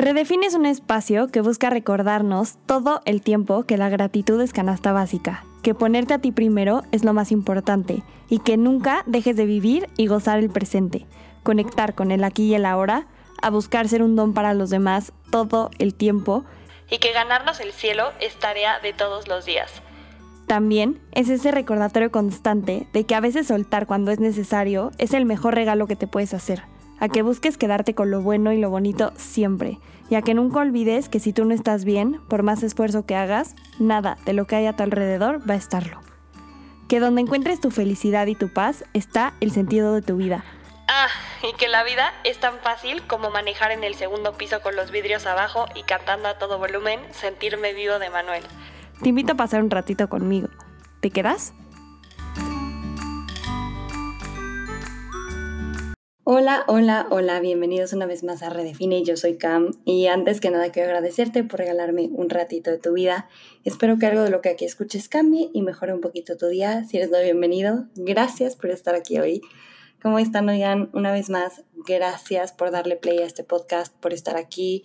Redefine un espacio que busca recordarnos todo el tiempo que la gratitud es canasta básica, que ponerte a ti primero es lo más importante y que nunca dejes de vivir y gozar el presente, conectar con el aquí y el ahora, a buscar ser un don para los demás todo el tiempo y que ganarnos el cielo es tarea de todos los días. También es ese recordatorio constante de que a veces soltar cuando es necesario es el mejor regalo que te puedes hacer a que busques quedarte con lo bueno y lo bonito siempre, y a que nunca olvides que si tú no estás bien, por más esfuerzo que hagas, nada de lo que hay a tu alrededor va a estarlo. Que donde encuentres tu felicidad y tu paz está el sentido de tu vida. Ah, y que la vida es tan fácil como manejar en el segundo piso con los vidrios abajo y cantando a todo volumen Sentirme vivo de Manuel. Te invito a pasar un ratito conmigo. ¿Te quedas? Hola, hola, hola, bienvenidos una vez más a Redefine, yo soy Cam y antes que nada quiero agradecerte por regalarme un ratito de tu vida. Espero que algo de lo que aquí escuches cambie y mejore un poquito tu día. Si eres nuevo, bienvenido. Gracias por estar aquí hoy. ¿Cómo están, oigan? Una vez más, gracias por darle play a este podcast, por estar aquí.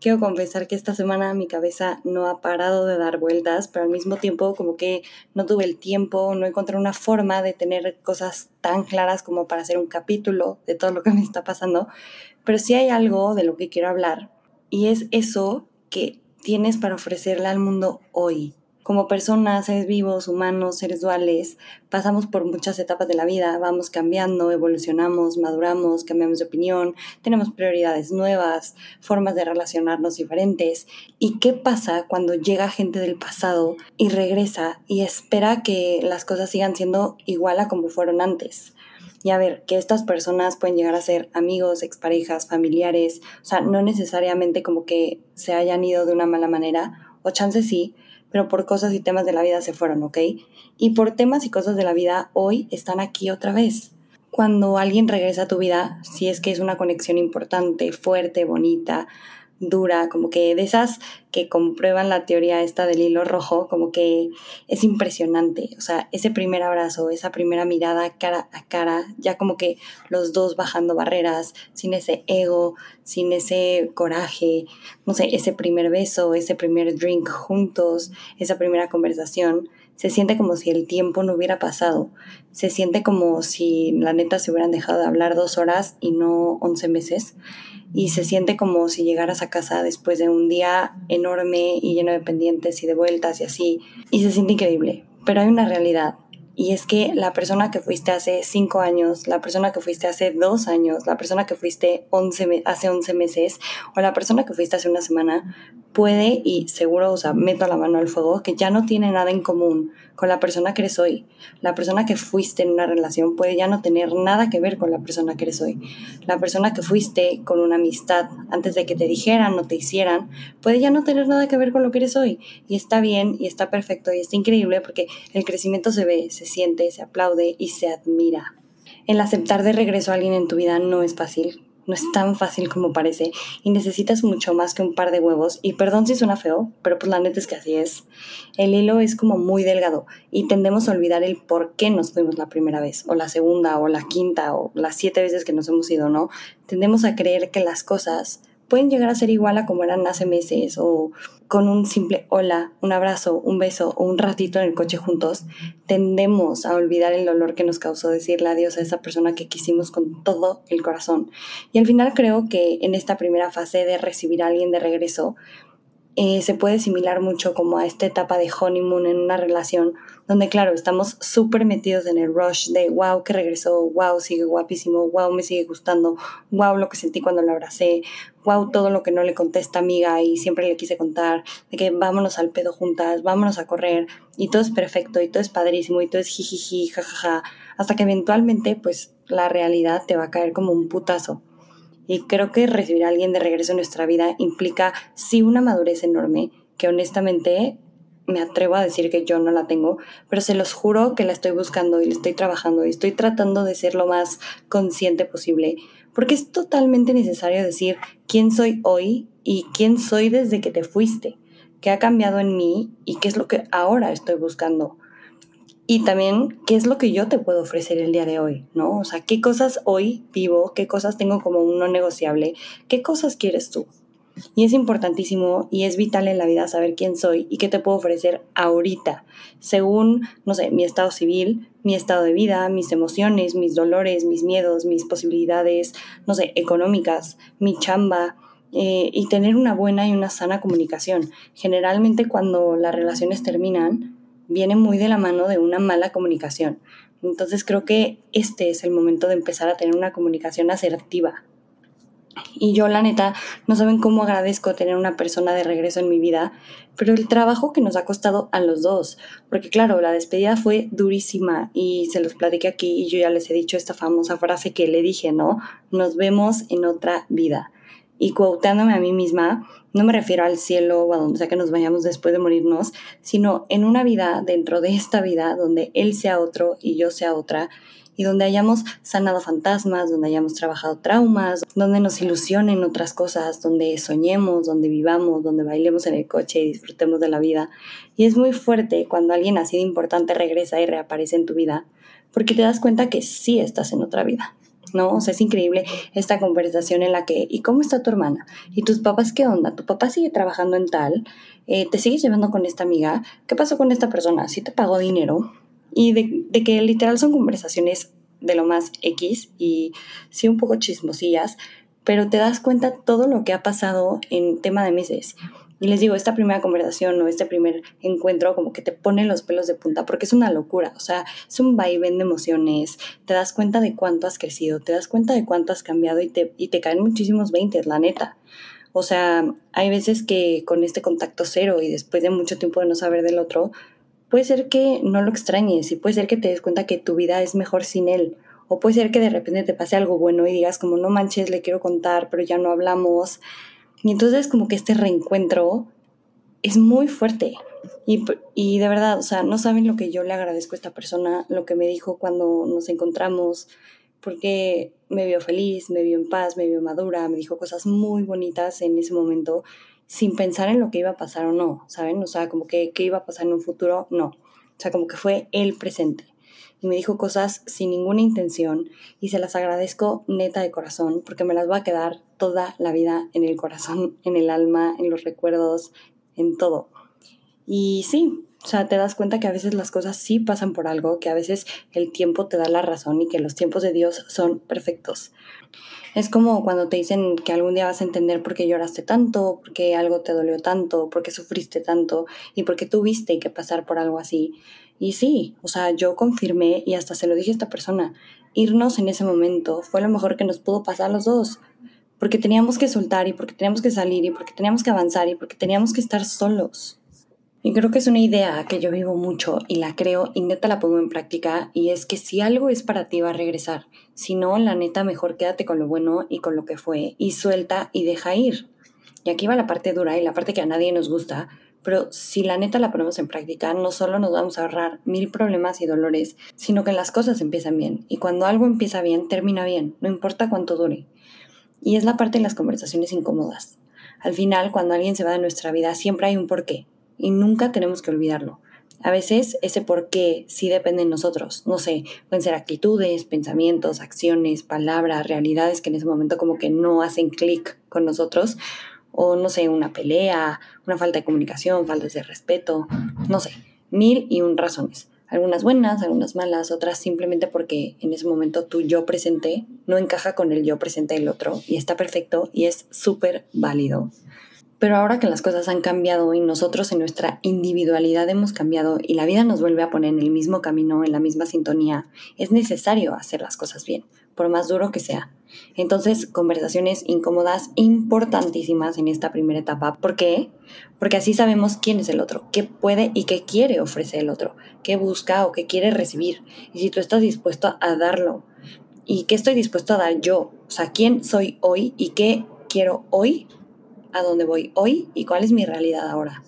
Quiero confesar que esta semana mi cabeza no ha parado de dar vueltas, pero al mismo tiempo como que no tuve el tiempo, no encontré una forma de tener cosas tan claras como para hacer un capítulo de todo lo que me está pasando. Pero sí hay algo de lo que quiero hablar y es eso que tienes para ofrecerle al mundo hoy. Como personas, seres vivos, humanos, seres duales, pasamos por muchas etapas de la vida, vamos cambiando, evolucionamos, maduramos, cambiamos de opinión, tenemos prioridades nuevas, formas de relacionarnos diferentes. ¿Y qué pasa cuando llega gente del pasado y regresa y espera que las cosas sigan siendo igual a como fueron antes? Y a ver, que estas personas pueden llegar a ser amigos, exparejas, familiares, o sea, no necesariamente como que se hayan ido de una mala manera, o chance sí, pero por cosas y temas de la vida se fueron, ¿ok? Y por temas y cosas de la vida hoy están aquí otra vez. Cuando alguien regresa a tu vida, si es que es una conexión importante, fuerte, bonita, dura, como que de esas que comprueban la teoría esta del hilo rojo, como que es impresionante. O sea, ese primer abrazo, esa primera mirada cara a cara, ya como que los dos bajando barreras, sin ese ego, sin ese coraje, no sé, ese primer beso, ese primer drink juntos, esa primera conversación. Se siente como si el tiempo no hubiera pasado. Se siente como si la neta se hubieran dejado de hablar dos horas y no once meses y se siente como si llegaras a casa después de un día enorme y lleno de pendientes y de vueltas y así, y se siente increíble. Pero hay una realidad, y es que la persona que fuiste hace cinco años, la persona que fuiste hace dos años, la persona que fuiste hace 11 meses o la persona que fuiste hace una semana puede y seguro, o sea, meto la mano al fuego, que ya no tiene nada en común con la persona que eres hoy. La persona que fuiste en una relación puede ya no tener nada que ver con la persona que eres hoy. La persona que fuiste con una amistad antes de que te dijeran o te hicieran puede ya no tener nada que ver con lo que eres hoy. Y está bien y está perfecto y está increíble porque el crecimiento se ve, se siente, se aplaude y se admira. El aceptar de regreso a alguien en tu vida no es fácil no es tan fácil como parece y necesitas mucho más que un par de huevos. Y perdón si suena feo, pero pues la neta es que así es. El hilo es como muy delgado y tendemos a olvidar el por qué nos fuimos la primera vez, o la segunda, o la quinta, o las siete veces que nos hemos ido, ¿no? Tendemos a creer que las cosas pueden llegar a ser igual a como eran hace meses o con un simple hola, un abrazo, un beso o un ratito en el coche juntos, tendemos a olvidar el dolor que nos causó decirle adiós a esa persona que quisimos con todo el corazón. Y al final creo que en esta primera fase de recibir a alguien de regreso, eh, se puede asimilar mucho como a esta etapa de honeymoon en una relación, donde claro, estamos súper metidos en el rush de wow que regresó, wow sigue guapísimo, wow me sigue gustando, wow lo que sentí cuando lo abracé, wow todo lo que no le conté a esta amiga y siempre le quise contar, de que vámonos al pedo juntas, vámonos a correr y todo es perfecto y todo es padrísimo y todo es jijiji, jajaja, hasta que eventualmente pues la realidad te va a caer como un putazo y creo que recibir a alguien de regreso en nuestra vida implica sí una madurez enorme, que honestamente me atrevo a decir que yo no la tengo, pero se los juro que la estoy buscando y la estoy trabajando y estoy tratando de ser lo más consciente posible, porque es totalmente necesario decir quién soy hoy y quién soy desde que te fuiste, qué ha cambiado en mí y qué es lo que ahora estoy buscando. Y también, ¿qué es lo que yo te puedo ofrecer el día de hoy? ¿No? O sea, ¿qué cosas hoy vivo? ¿Qué cosas tengo como un no negociable? ¿Qué cosas quieres tú? Y es importantísimo y es vital en la vida saber quién soy y qué te puedo ofrecer ahorita, según, no sé, mi estado civil, mi estado de vida, mis emociones, mis dolores, mis miedos, mis posibilidades, no sé, económicas, mi chamba, eh, y tener una buena y una sana comunicación. Generalmente cuando las relaciones terminan, viene muy de la mano de una mala comunicación. Entonces creo que este es el momento de empezar a tener una comunicación asertiva. Y yo, la neta, no saben cómo agradezco tener una persona de regreso en mi vida, pero el trabajo que nos ha costado a los dos, porque claro, la despedida fue durísima y se los platiqué aquí y yo ya les he dicho esta famosa frase que le dije, ¿no? Nos vemos en otra vida y quoteándome a mí misma, no me refiero al cielo o a donde sea que nos vayamos después de morirnos, sino en una vida dentro de esta vida donde él sea otro y yo sea otra y donde hayamos sanado fantasmas, donde hayamos trabajado traumas, donde nos ilusionen otras cosas, donde soñemos, donde vivamos, donde bailemos en el coche y disfrutemos de la vida. Y es muy fuerte cuando alguien así de importante regresa y reaparece en tu vida, porque te das cuenta que sí estás en otra vida. ¿No? O sea, es increíble esta conversación en la que, ¿y cómo está tu hermana? ¿Y tus papás qué onda? ¿Tu papá sigue trabajando en tal? Eh, ¿Te sigues llevando con esta amiga? ¿Qué pasó con esta persona? ¿Sí te pagó dinero? Y de, de que literal son conversaciones de lo más X y sí un poco chismosillas, pero te das cuenta todo lo que ha pasado en tema de meses. Y les digo, esta primera conversación o este primer encuentro como que te pone los pelos de punta porque es una locura, o sea, es un vaivén de emociones, te das cuenta de cuánto has crecido, te das cuenta de cuánto has cambiado y te, y te caen muchísimos veintes, la neta. O sea, hay veces que con este contacto cero y después de mucho tiempo de no saber del otro, puede ser que no lo extrañes y puede ser que te des cuenta que tu vida es mejor sin él. O puede ser que de repente te pase algo bueno y digas como no manches, le quiero contar, pero ya no hablamos. Y entonces como que este reencuentro es muy fuerte. Y, y, de verdad, o sea, no saben lo que yo le agradezco a esta persona, lo que me dijo cuando nos encontramos, porque me vio feliz, me vio en paz, me vio madura, me dijo cosas muy bonitas en ese momento, sin pensar en lo que iba a pasar o no, ¿saben? O sea, como que qué iba a pasar en un futuro, no. O sea, como que fue el presente y me dijo cosas sin ninguna intención y se las agradezco neta de corazón porque me las va a quedar toda la vida en el corazón, en el alma, en los recuerdos, en todo. Y sí, o sea, te das cuenta que a veces las cosas sí pasan por algo, que a veces el tiempo te da la razón y que los tiempos de Dios son perfectos. Es como cuando te dicen que algún día vas a entender por qué lloraste tanto, por qué algo te dolió tanto, por qué sufriste tanto y por qué tuviste que pasar por algo así. Y sí, o sea, yo confirmé y hasta se lo dije a esta persona, irnos en ese momento fue lo mejor que nos pudo pasar a los dos, porque teníamos que soltar y porque teníamos que salir y porque teníamos que avanzar y porque teníamos que estar solos. Y creo que es una idea que yo vivo mucho y la creo y neta la pongo en práctica y es que si algo es para ti va a regresar. Si no, la neta mejor quédate con lo bueno y con lo que fue y suelta y deja ir. Y aquí va la parte dura y la parte que a nadie nos gusta, pero si la neta la ponemos en práctica, no solo nos vamos a ahorrar mil problemas y dolores, sino que las cosas empiezan bien. Y cuando algo empieza bien, termina bien, no importa cuánto dure. Y es la parte de las conversaciones incómodas. Al final, cuando alguien se va de nuestra vida, siempre hay un porqué. Y nunca tenemos que olvidarlo. A veces ese porqué sí depende de nosotros. No sé, pueden ser actitudes, pensamientos, acciones, palabras, realidades que en ese momento como que no hacen clic con nosotros o no sé, una pelea, una falta de comunicación, falta de respeto, no sé, mil y un razones. Algunas buenas, algunas malas, otras simplemente porque en ese momento tu yo presente no encaja con el yo presente del otro y está perfecto y es súper válido. Pero ahora que las cosas han cambiado y nosotros en nuestra individualidad hemos cambiado y la vida nos vuelve a poner en el mismo camino, en la misma sintonía, es necesario hacer las cosas bien, por más duro que sea. Entonces, conversaciones incómodas importantísimas en esta primera etapa. ¿Por qué? Porque así sabemos quién es el otro, qué puede y qué quiere ofrecer el otro, qué busca o qué quiere recibir. Y si tú estás dispuesto a darlo. ¿Y qué estoy dispuesto a dar yo? O sea, ¿quién soy hoy y qué quiero hoy? ¿A dónde voy hoy? ¿Y cuál es mi realidad ahora?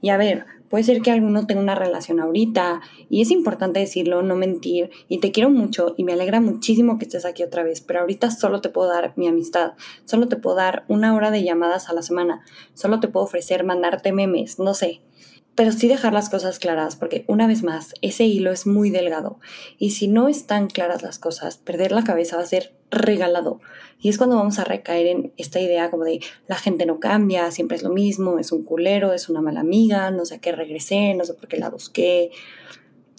Y a ver, Puede ser que alguno tenga una relación ahorita y es importante decirlo, no mentir. Y te quiero mucho y me alegra muchísimo que estés aquí otra vez, pero ahorita solo te puedo dar mi amistad, solo te puedo dar una hora de llamadas a la semana, solo te puedo ofrecer mandarte memes, no sé. Pero sí dejar las cosas claras, porque una vez más, ese hilo es muy delgado. Y si no están claras las cosas, perder la cabeza va a ser regalado. Y es cuando vamos a recaer en esta idea como de la gente no cambia, siempre es lo mismo, es un culero, es una mala amiga, no sé a qué regresé, no sé por qué la busqué,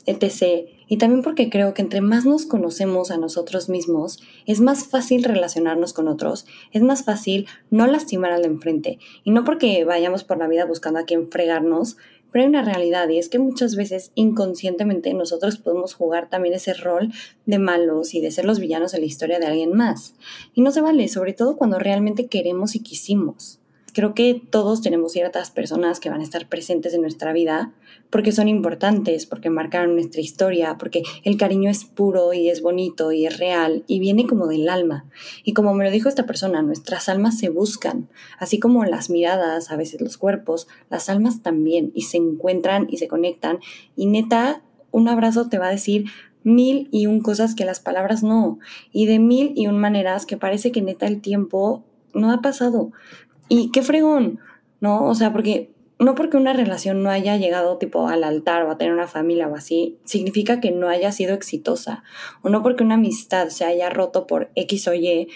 etc. Y también porque creo que entre más nos conocemos a nosotros mismos, es más fácil relacionarnos con otros, es más fácil no lastimar al enfrente. Y no porque vayamos por la vida buscando a quien fregarnos, pero hay una realidad y es que muchas veces inconscientemente nosotros podemos jugar también ese rol de malos y de ser los villanos de la historia de alguien más. Y no se vale, sobre todo cuando realmente queremos y quisimos creo que todos tenemos ciertas personas que van a estar presentes en nuestra vida porque son importantes, porque marcaron nuestra historia, porque el cariño es puro y es bonito y es real y viene como del alma. Y como me lo dijo esta persona, nuestras almas se buscan, así como las miradas, a veces los cuerpos, las almas también, y se encuentran y se conectan. Y neta, un abrazo te va a decir mil y un cosas que las palabras no, y de mil y un maneras que parece que neta el tiempo no ha pasado. Y qué fregón, ¿no? O sea, porque no porque una relación no haya llegado tipo al altar o a tener una familia o así, significa que no haya sido exitosa. O no porque una amistad se haya roto por X o Y,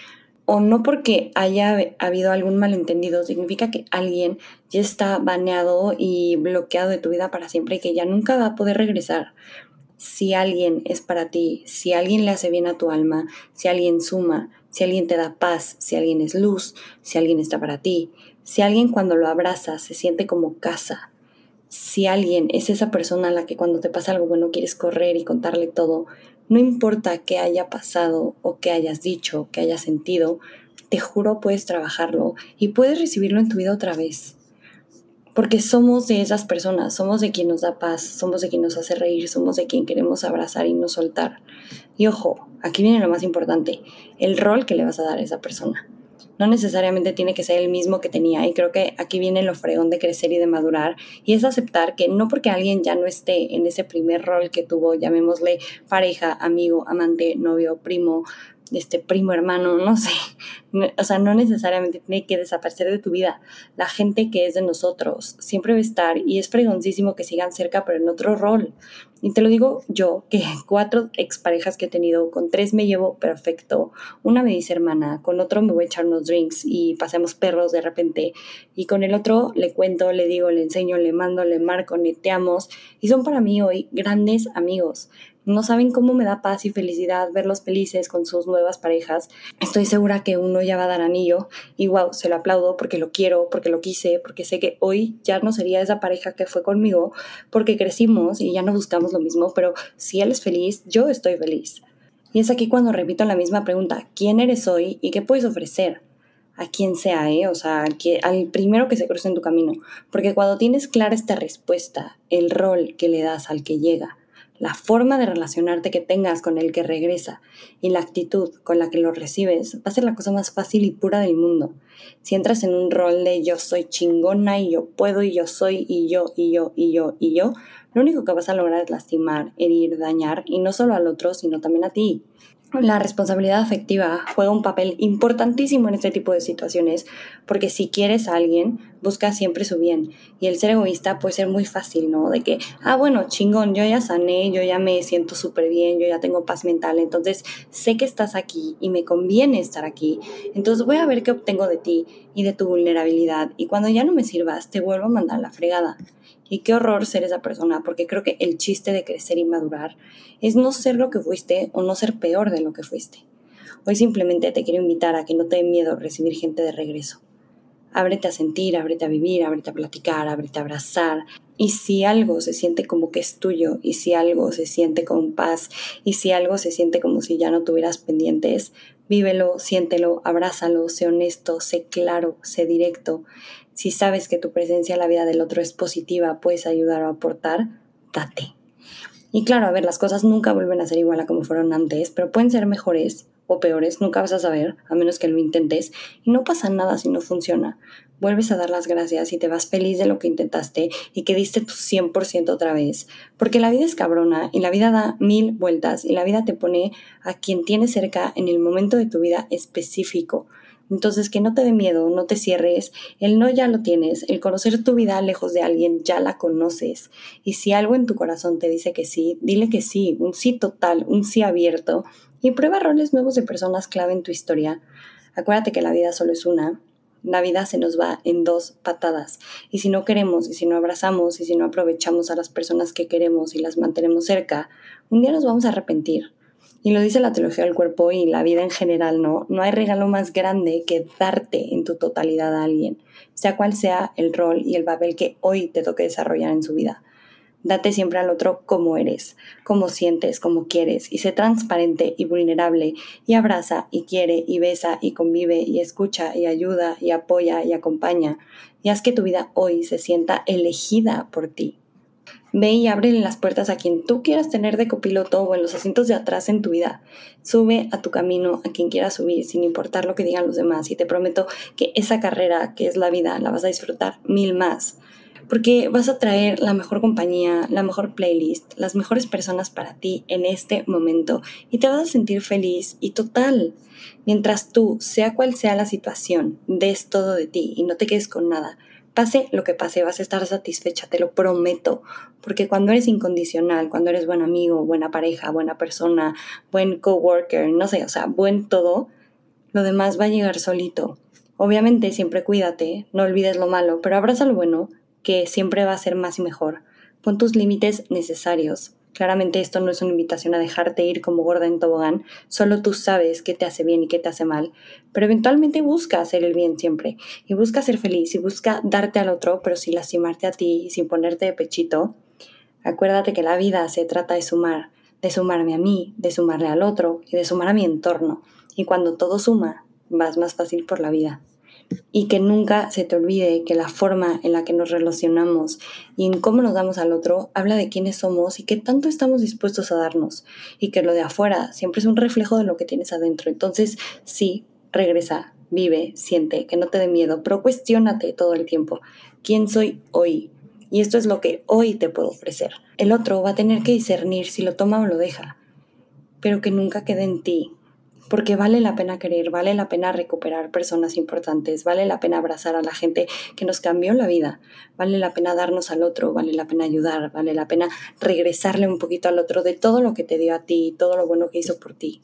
o no porque haya habido algún malentendido, significa que alguien ya está baneado y bloqueado de tu vida para siempre y que ya nunca va a poder regresar. Si alguien es para ti, si alguien le hace bien a tu alma, si alguien suma, si alguien te da paz, si alguien es luz, si alguien está para ti, si alguien cuando lo abrazas se siente como casa, si alguien es esa persona a la que cuando te pasa algo bueno quieres correr y contarle todo, no importa qué haya pasado o qué hayas dicho, qué hayas sentido, te juro puedes trabajarlo y puedes recibirlo en tu vida otra vez. Porque somos de esas personas, somos de quien nos da paz, somos de quien nos hace reír, somos de quien queremos abrazar y no soltar. Y ojo, aquí viene lo más importante, el rol que le vas a dar a esa persona. No necesariamente tiene que ser el mismo que tenía y creo que aquí viene lo fregón de crecer y de madurar y es aceptar que no porque alguien ya no esté en ese primer rol que tuvo, llamémosle pareja, amigo, amante, novio, primo, este primo hermano, no sé. O sea, no necesariamente tiene que desaparecer de tu vida. La gente que es de nosotros siempre va a estar y es fregoncísimo que sigan cerca, pero en otro rol. Y te lo digo yo, que cuatro exparejas que he tenido, con tres me llevo perfecto, una me dice hermana, con otro me voy a echar unos drinks y pasemos perros de repente, y con el otro le cuento, le digo, le enseño, le mando, le marco, neteamos, y son para mí hoy grandes amigos. No saben cómo me da paz y felicidad verlos felices con sus nuevas parejas. Estoy segura que uno ya va a dar anillo y wow, se lo aplaudo porque lo quiero, porque lo quise, porque sé que hoy ya no sería esa pareja que fue conmigo, porque crecimos y ya no buscamos lo mismo, pero si él es feliz, yo estoy feliz. Y es aquí cuando repito la misma pregunta, ¿quién eres hoy y qué puedes ofrecer? a quien sea, ¿eh? o sea, al primero que se cruce en tu camino. Porque cuando tienes clara esta respuesta, el rol que le das al que llega, la forma de relacionarte que tengas con el que regresa y la actitud con la que lo recibes va a ser la cosa más fácil y pura del mundo. Si entras en un rol de yo soy chingona y yo puedo y yo soy y yo y yo y yo y yo, lo único que vas a lograr es lastimar, herir, dañar y no solo al otro, sino también a ti. La responsabilidad afectiva juega un papel importantísimo en este tipo de situaciones, porque si quieres a alguien, busca siempre su bien. Y el ser egoísta puede ser muy fácil, ¿no? De que, ah, bueno, chingón, yo ya sané, yo ya me siento súper bien, yo ya tengo paz mental, entonces sé que estás aquí y me conviene estar aquí. Entonces voy a ver qué obtengo de ti y de tu vulnerabilidad. Y cuando ya no me sirvas, te vuelvo a mandar la fregada. Y qué horror ser esa persona, porque creo que el chiste de crecer y madurar es no ser lo que fuiste o no ser peor de lo que fuiste. Hoy simplemente te quiero invitar a que no te dé miedo recibir gente de regreso. Ábrete a sentir, ábrete a vivir, ábrete a platicar, ábrete a abrazar. Y si algo se siente como que es tuyo, y si algo se siente con paz, y si algo se siente como si ya no tuvieras pendientes, vívelo, siéntelo, abrázalo, sé honesto, sé claro, sé directo. Si sabes que tu presencia en la vida del otro es positiva, puedes ayudar o aportar, date. Y claro, a ver, las cosas nunca vuelven a ser igual a como fueron antes, pero pueden ser mejores o peores, nunca vas a saber, a menos que lo intentes, y no pasa nada si no funciona. Vuelves a dar las gracias y te vas feliz de lo que intentaste y que diste tu 100% otra vez, porque la vida es cabrona y la vida da mil vueltas y la vida te pone a quien tienes cerca en el momento de tu vida específico. Entonces, que no te dé miedo, no te cierres, el no ya lo tienes, el conocer tu vida lejos de alguien ya la conoces. Y si algo en tu corazón te dice que sí, dile que sí, un sí total, un sí abierto, y prueba roles nuevos de personas clave en tu historia. Acuérdate que la vida solo es una. La vida se nos va en dos patadas. Y si no queremos, y si no abrazamos, y si no aprovechamos a las personas que queremos y las mantenemos cerca, un día nos vamos a arrepentir. Y lo dice la teología del cuerpo y la vida en general, ¿no? No hay regalo más grande que darte en tu totalidad a alguien, sea cual sea el rol y el papel que hoy te toque desarrollar en su vida. Date siempre al otro como eres, como sientes, como quieres, y sé transparente y vulnerable, y abraza, y quiere, y besa, y convive, y escucha, y ayuda, y apoya, y acompaña, y haz que tu vida hoy se sienta elegida por ti. Ve y ábrele las puertas a quien tú quieras tener de copiloto o en los asientos de atrás en tu vida. Sube a tu camino a quien quieras subir sin importar lo que digan los demás y te prometo que esa carrera que es la vida la vas a disfrutar mil más porque vas a traer la mejor compañía, la mejor playlist, las mejores personas para ti en este momento y te vas a sentir feliz y total. Mientras tú, sea cual sea la situación, des todo de ti y no te quedes con nada. Pase lo que pase, vas a estar satisfecha, te lo prometo, porque cuando eres incondicional, cuando eres buen amigo, buena pareja, buena persona, buen coworker, no sé, o sea, buen todo, lo demás va a llegar solito. Obviamente siempre cuídate, no olvides lo malo, pero abraza lo bueno, que siempre va a ser más y mejor. Pon tus límites necesarios. Claramente esto no es una invitación a dejarte ir como gorda en tobogán, solo tú sabes qué te hace bien y qué te hace mal, pero eventualmente busca hacer el bien siempre, y busca ser feliz, y busca darte al otro, pero sin lastimarte a ti, sin ponerte de pechito. Acuérdate que la vida se trata de sumar, de sumarme a mí, de sumarle al otro y de sumar a mi entorno, y cuando todo suma, vas más fácil por la vida y que nunca se te olvide que la forma en la que nos relacionamos y en cómo nos damos al otro habla de quiénes somos y qué tanto estamos dispuestos a darnos y que lo de afuera siempre es un reflejo de lo que tienes adentro. Entonces, sí, regresa, vive, siente, que no te dé miedo, pero cuestiónate todo el tiempo. ¿Quién soy hoy? Y esto es lo que hoy te puedo ofrecer. El otro va a tener que discernir si lo toma o lo deja, pero que nunca quede en ti, porque vale la pena querer, vale la pena recuperar personas importantes, vale la pena abrazar a la gente que nos cambió la vida, vale la pena darnos al otro, vale la pena ayudar, vale la pena regresarle un poquito al otro de todo lo que te dio a ti, todo lo bueno que hizo por ti.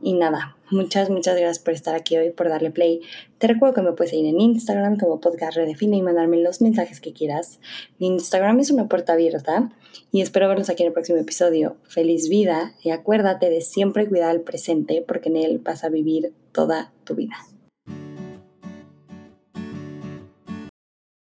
Y nada, muchas, muchas gracias por estar aquí hoy, por darle play. Te recuerdo que me puedes seguir en Instagram como podcast redefine y mandarme los mensajes que quieras. Mi Instagram es una puerta abierta y espero verlos aquí en el próximo episodio. Feliz vida y acuérdate de siempre cuidar el presente porque en él vas a vivir toda tu vida.